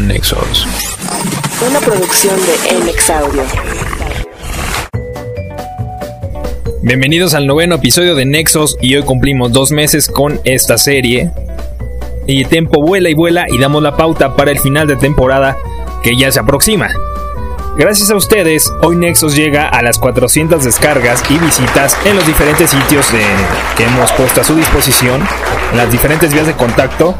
Nexos. Una producción de MX Audio. Bienvenidos al noveno episodio de Nexos y hoy cumplimos dos meses con esta serie. Y el tiempo vuela y vuela y damos la pauta para el final de temporada que ya se aproxima. Gracias a ustedes, hoy Nexos llega a las 400 descargas y visitas en los diferentes sitios que hemos puesto a su disposición, en las diferentes vías de contacto.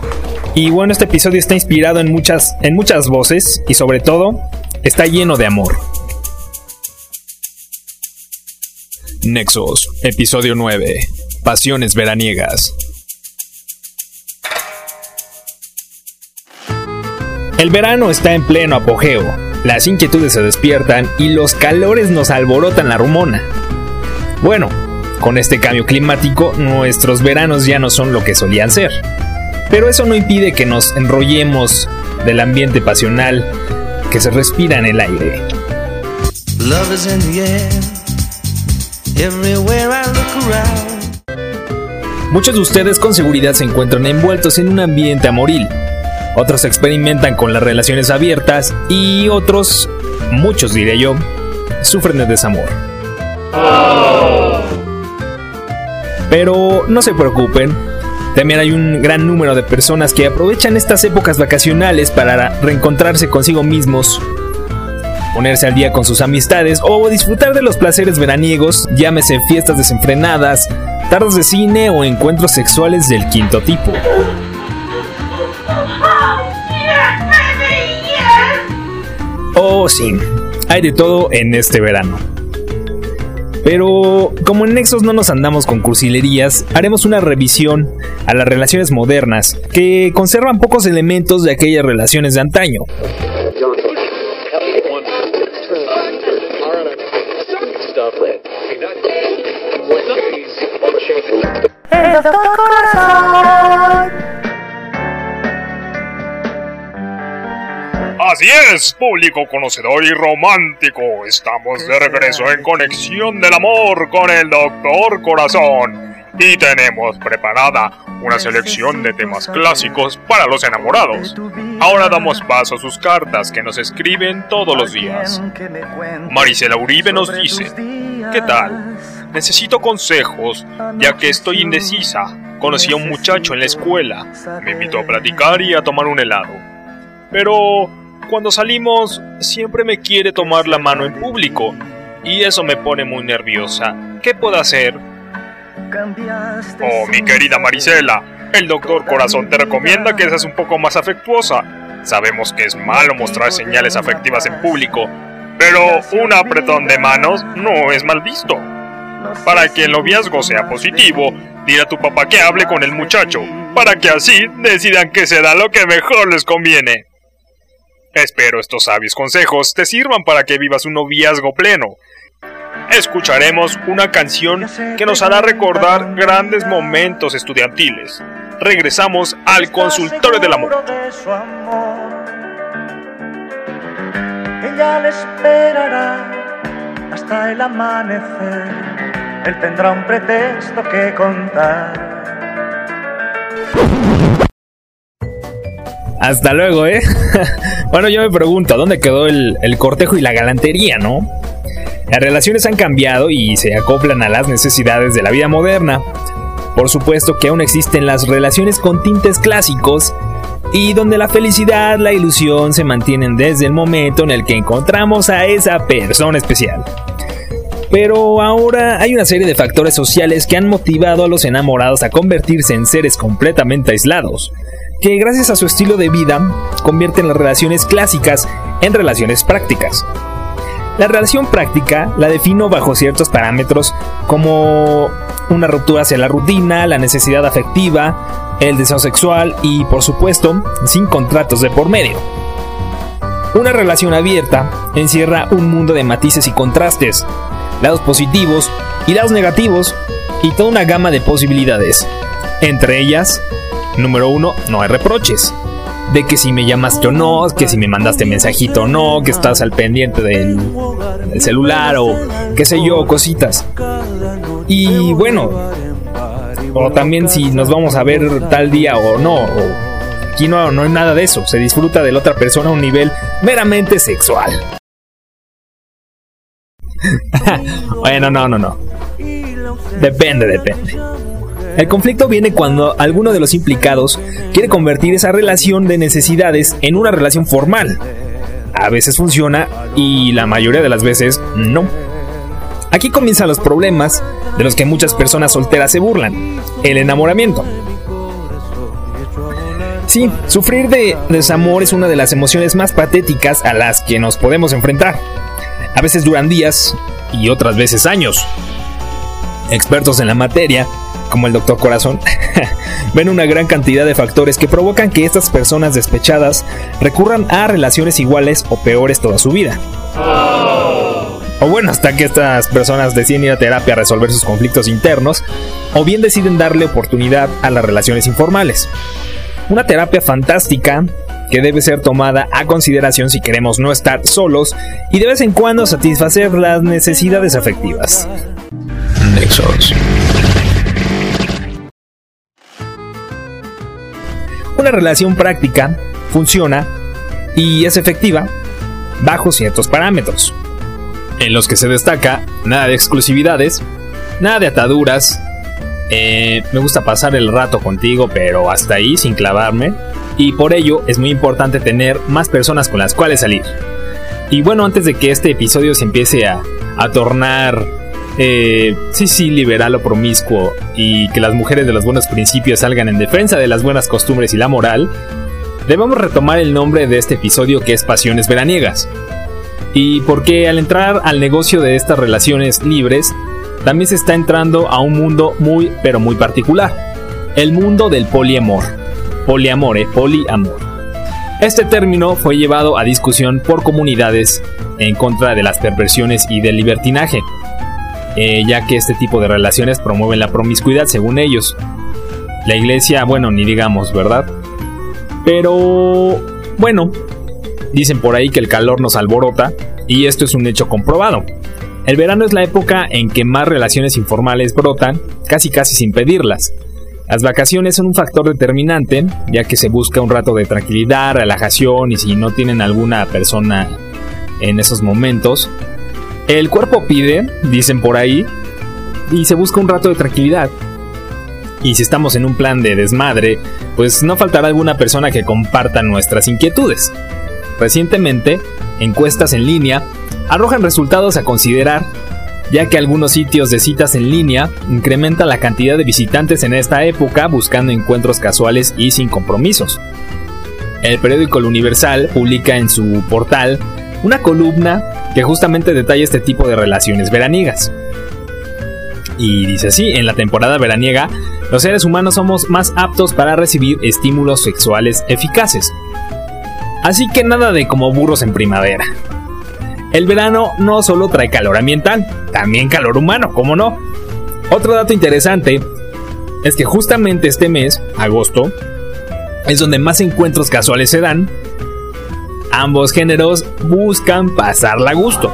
Y bueno, este episodio está inspirado en muchas, en muchas voces y sobre todo está lleno de amor. Nexos, episodio 9. Pasiones veraniegas. El verano está en pleno apogeo las inquietudes se despiertan y los calores nos alborotan la rumona. Bueno, con este cambio climático nuestros veranos ya no son lo que solían ser. Pero eso no impide que nos enrollemos del ambiente pasional que se respira en el aire. Muchos de ustedes con seguridad se encuentran envueltos en un ambiente amoril, otros experimentan con las relaciones abiertas y otros, muchos diré yo, sufren de desamor. Pero no se preocupen, también hay un gran número de personas que aprovechan estas épocas vacacionales para reencontrarse consigo mismos, ponerse al día con sus amistades o disfrutar de los placeres veraniegos, llámese fiestas desenfrenadas, tardes de cine o encuentros sexuales del quinto tipo. Oh, sí, hay de todo en este verano. Pero como en Nexos no nos andamos con cursilerías, haremos una revisión a las relaciones modernas que conservan pocos elementos de aquellas relaciones de antaño. Así es, público conocedor y romántico. Estamos de regreso en Conexión del Amor con el Doctor Corazón. Y tenemos preparada una selección de temas clásicos para los enamorados. Ahora damos paso a sus cartas que nos escriben todos los días. Marisela Uribe nos dice, ¿qué tal? Necesito consejos, ya que estoy indecisa. Conocí a un muchacho en la escuela. Me invitó a platicar y a tomar un helado. Pero cuando salimos, siempre me quiere tomar la mano en público. Y eso me pone muy nerviosa. ¿Qué puedo hacer? Oh, mi querida Marisela, el doctor Corazón te recomienda que seas un poco más afectuosa. Sabemos que es malo mostrar señales afectivas en público, pero un apretón de manos no es mal visto. Para que el noviazgo sea positivo, dile a tu papá que hable con el muchacho, para que así decidan que se da lo que mejor les conviene. Espero estos sabios consejos te sirvan para que vivas un noviazgo pleno. Escucharemos una canción que nos hará recordar grandes momentos estudiantiles. Regresamos al consultorio del amor. Ella le esperará hasta el amanecer. Él tendrá un pretexto que contar. Hasta luego, ¿eh? bueno, yo me pregunto, ¿dónde quedó el, cortejo y la galantería, no? Las relaciones han cambiado y se acoplan a las necesidades de la vida moderna. Por supuesto que aún existen las relaciones con tintes clásicos y donde la felicidad, la ilusión se mantienen desde el momento en el que encontramos a esa persona especial. Pero ahora hay una serie de factores sociales que han motivado a los enamorados a convertirse en seres completamente aislados, que gracias a su estilo de vida convierten las relaciones clásicas en relaciones prácticas. La relación práctica la defino bajo ciertos parámetros como una ruptura hacia la rutina, la necesidad afectiva, el deseo sexual y por supuesto sin contratos de por medio. Una relación abierta encierra un mundo de matices y contrastes, lados positivos y lados negativos y toda una gama de posibilidades. Entre ellas, Número uno, no hay reproches. De que si me llamaste o no, que si me mandaste mensajito o no, que estás al pendiente del, celular o qué sé yo, cositas. Y bueno, o también si nos vamos a ver tal día o no, aquí no, no hay nada de eso, se disfruta de la otra persona a un nivel meramente sexual. bueno, no, no, no. Depende, depende. El conflicto viene cuando alguno de los implicados quiere convertir esa relación de necesidades en una relación formal. A veces funciona y la mayoría de las veces no. Aquí comienzan los problemas de los que muchas personas solteras se burlan, el enamoramiento. Sí, sufrir de desamor es una de las emociones más patéticas a las que nos podemos enfrentar. A veces duran días y otras veces años. Expertos en la materia, como el doctor Corazón, ven una gran cantidad de factores que provocan que estas personas despechadas recurran a relaciones iguales o peores toda su vida. O bueno, hasta que estas personas deciden ir a terapia a resolver sus conflictos internos, o bien deciden darle oportunidad a las relaciones informales. Una terapia fantástica que debe ser tomada a consideración si queremos no estar solos y de vez en cuando satisfacer las necesidades afectivas. Una relación práctica funciona y es efectiva bajo ciertos parámetros, en los que se destaca nada de exclusividades, nada de ataduras, eh, me gusta pasar el rato contigo, pero hasta ahí sin clavarme, y por ello es muy importante tener más personas con las cuales salir. Y bueno, antes de que este episodio se empiece a, a tornar, eh, sí, sí, liberal o promiscuo, y que las mujeres de los buenos principios salgan en defensa de las buenas costumbres y la moral, debemos retomar el nombre de este episodio que es Pasiones Veraniegas. Y porque al entrar al negocio de estas relaciones libres, también se está entrando a un mundo muy, pero muy particular. El mundo del poliamor. Poliamore, poliamor. Este término fue llevado a discusión por comunidades en contra de las perversiones y del libertinaje, eh, ya que este tipo de relaciones promueven la promiscuidad según ellos. La iglesia, bueno, ni digamos, ¿verdad? Pero, bueno, dicen por ahí que el calor nos alborota, y esto es un hecho comprobado. El verano es la época en que más relaciones informales brotan, casi casi sin pedirlas. Las vacaciones son un factor determinante, ya que se busca un rato de tranquilidad, relajación y si no tienen alguna persona en esos momentos, el cuerpo pide, dicen por ahí, y se busca un rato de tranquilidad. Y si estamos en un plan de desmadre, pues no faltará alguna persona que comparta nuestras inquietudes. Recientemente, encuestas en línea arrojan resultados a considerar, ya que algunos sitios de citas en línea incrementan la cantidad de visitantes en esta época buscando encuentros casuales y sin compromisos. El periódico El Universal publica en su portal una columna que justamente detalla este tipo de relaciones veraniegas. Y dice así, en la temporada veraniega, los seres humanos somos más aptos para recibir estímulos sexuales eficaces. Así que nada de como burros en primavera. El verano no solo trae calor ambiental, también calor humano, ¿cómo no? Otro dato interesante es que justamente este mes, agosto, es donde más encuentros casuales se dan. Ambos géneros buscan pasarla a gusto.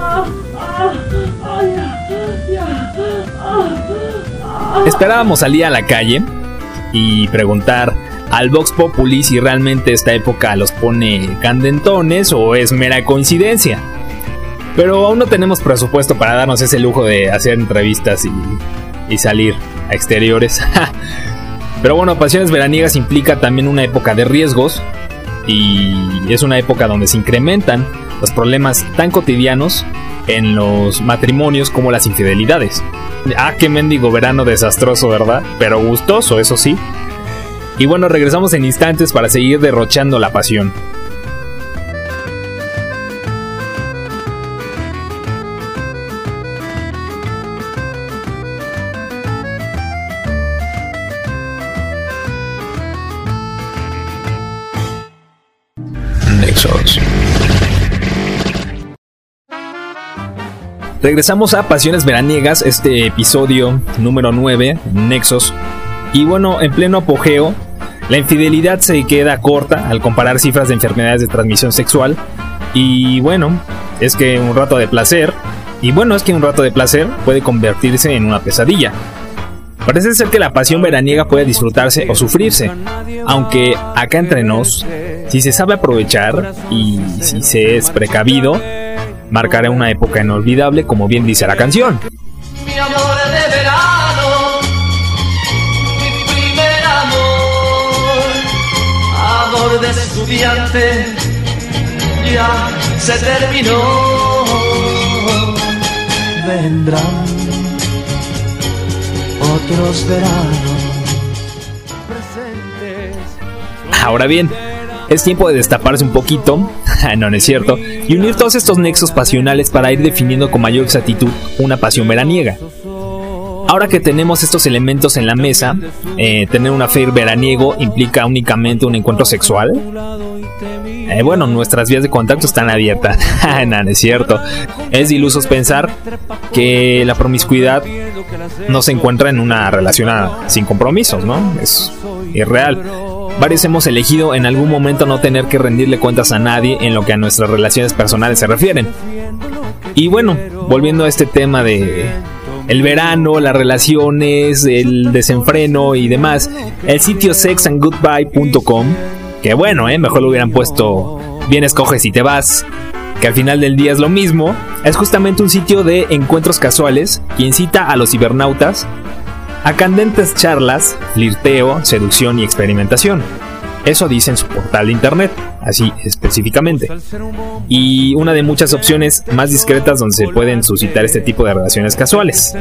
Esperábamos salir a la calle y preguntar al Vox Populi si realmente esta época los pone candentones o es mera coincidencia. Pero aún no tenemos presupuesto para darnos ese lujo de hacer entrevistas y, salir a exteriores. Pero bueno, Pasiones Veraniegas implica también una época de riesgos y es una época donde se incrementan los problemas tan cotidianos en los matrimonios como las infidelidades. Ah, qué mendigo verano desastroso, ¿verdad? Pero gustoso, eso sí. Y bueno, regresamos en instantes para seguir derrochando la pasión. Regresamos a Pasiones Veraniegas, este episodio número 9, Nexos. Y bueno, en pleno apogeo, la infidelidad se queda corta al comparar cifras de enfermedades de transmisión sexual. Y bueno, es que un rato de placer, y bueno, es que un rato de placer puede convertirse en una pesadilla. Parece ser que la pasión veraniega puede disfrutarse o sufrirse, aunque acá entre nos, si se sabe aprovechar y si se es precavido, marcará una época inolvidable como bien dice la canción. Mi amor de verano, mi primer amor, amor de estudiante, ya se terminó. Vendrán otros veranos. Ahora bien, es tiempo de destaparse un poquito, no, no es cierto, y unir todos estos nexos pasionales para ir definiendo con mayor exactitud una pasión veraniega. Ahora que tenemos estos elementos en la mesa, eh, tener un affair veraniego implica únicamente un encuentro sexual. Eh, bueno, nuestras vías de contacto están abiertas. no, no es cierto. Es ilusos pensar que la promiscuidad no se encuentra en una relación sin compromisos, ¿no? Es irreal. Varios hemos elegido en algún momento no tener que rendirle cuentas a nadie en lo que a nuestras relaciones personales se refieren. Y bueno, volviendo a este tema de el verano, las relaciones, el desenfreno y demás, el sitio sexandgoodbye.com, que bueno, eh, mejor lo hubieran puesto bien escoges y te vas, que al final del día es lo mismo, es justamente un sitio de encuentros casuales que incita a los cibernautas a candentes charlas, flirteo, seducción y experimentación. Eso dice en su portal de internet, así específicamente. Y una de muchas opciones más discretas donde se pueden suscitar este tipo de relaciones casuales.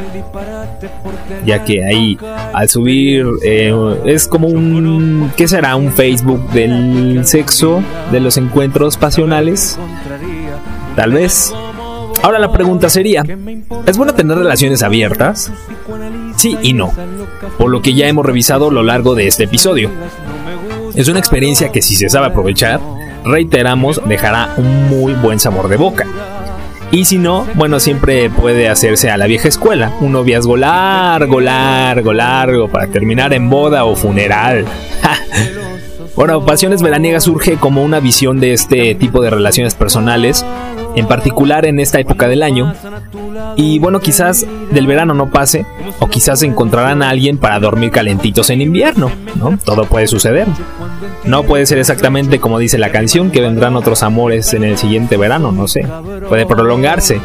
Ya que ahí, al subir, eh, es como un. ¿Qué será? Un Facebook del sexo, de los encuentros pasionales. Tal vez. Ahora la pregunta sería: ¿es bueno tener relaciones abiertas? Sí y no, por lo que ya hemos revisado a lo largo de este episodio. Es una experiencia que si se sabe aprovechar, reiteramos, dejará un muy buen sabor de boca. Y si no, bueno, siempre puede hacerse a la vieja escuela, un noviazgo largo, largo, largo, para terminar en boda o funeral. Bueno, Pasiones Veraniegas surge como una visión de este tipo de relaciones personales, en particular en esta época del año. Y bueno, quizás del verano no pase, o quizás encontrarán a alguien para dormir calentitos en invierno, ¿no? Todo puede suceder. No puede ser exactamente como dice la canción, que vendrán otros amores en el siguiente verano, no sé. Puede prolongarse.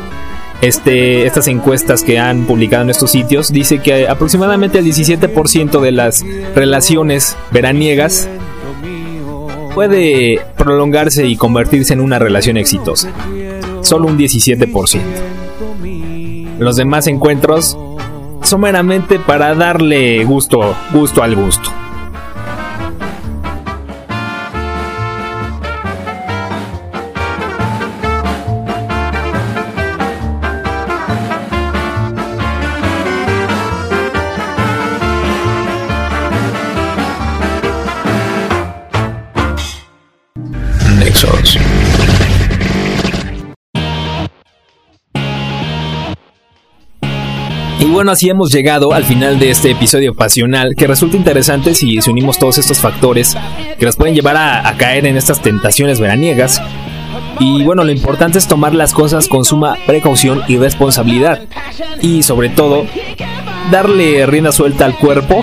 Este, estas encuestas que han publicado en estos sitios dice que aproximadamente el 17% de las relaciones veraniegas puede prolongarse y convertirse en una relación exitosa. Solo un 17%. Los demás encuentros son meramente para darle gusto, gusto al gusto. Bueno, así hemos llegado al final de este episodio pasional que resulta interesante si, si unimos todos estos factores que nos pueden llevar a, caer en estas tentaciones veraniegas. Y bueno, lo importante es tomar las cosas con suma precaución y responsabilidad. Y sobre todo, darle rienda suelta al cuerpo.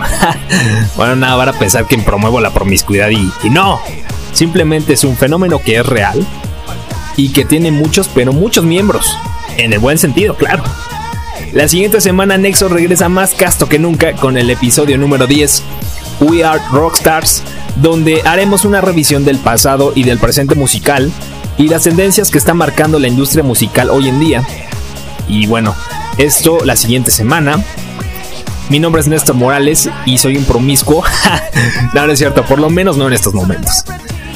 bueno, nada, van a pensar que promuevo la promiscuidad y no. Simplemente es un fenómeno que es real y que tiene muchos, pero muchos miembros. En el buen sentido, claro. La siguiente semana Nexo regresa más casto que nunca con el episodio número 10, We Are Rockstars, donde haremos una revisión del pasado y del presente musical y las tendencias que está marcando la industria musical hoy en día. Y bueno, esto la siguiente semana. Mi nombre es Néstor Morales y soy un promiscuo. no, es cierto, por lo menos no en estos momentos.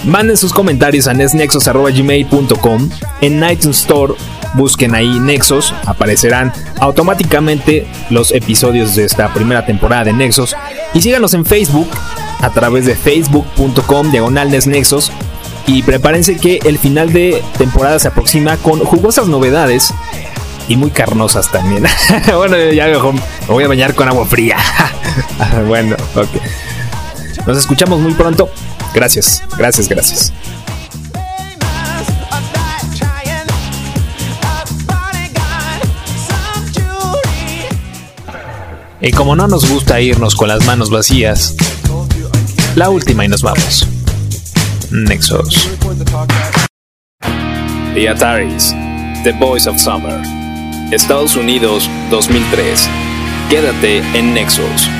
Manden sus comentarios a nesnexos.gmail.com En iTunes Store busquen ahí Nexos, aparecerán automáticamente los episodios de esta primera temporada de Nexos. Y síganos en Facebook a través de facebook.com diagonal Nexos. Y prepárense que el final de temporada se aproxima con jugosas novedades y muy carnosas también. bueno, ya me voy a bañar con agua fría. bueno, ok. Nos escuchamos muy pronto. Gracias, gracias, gracias. Y como no nos gusta irnos con las manos vacías, la última y nos vamos. Nexos. The Ataris, The Voice of Summer, Estados Unidos 2003. Quédate en Nexos.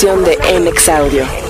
de MX Audio.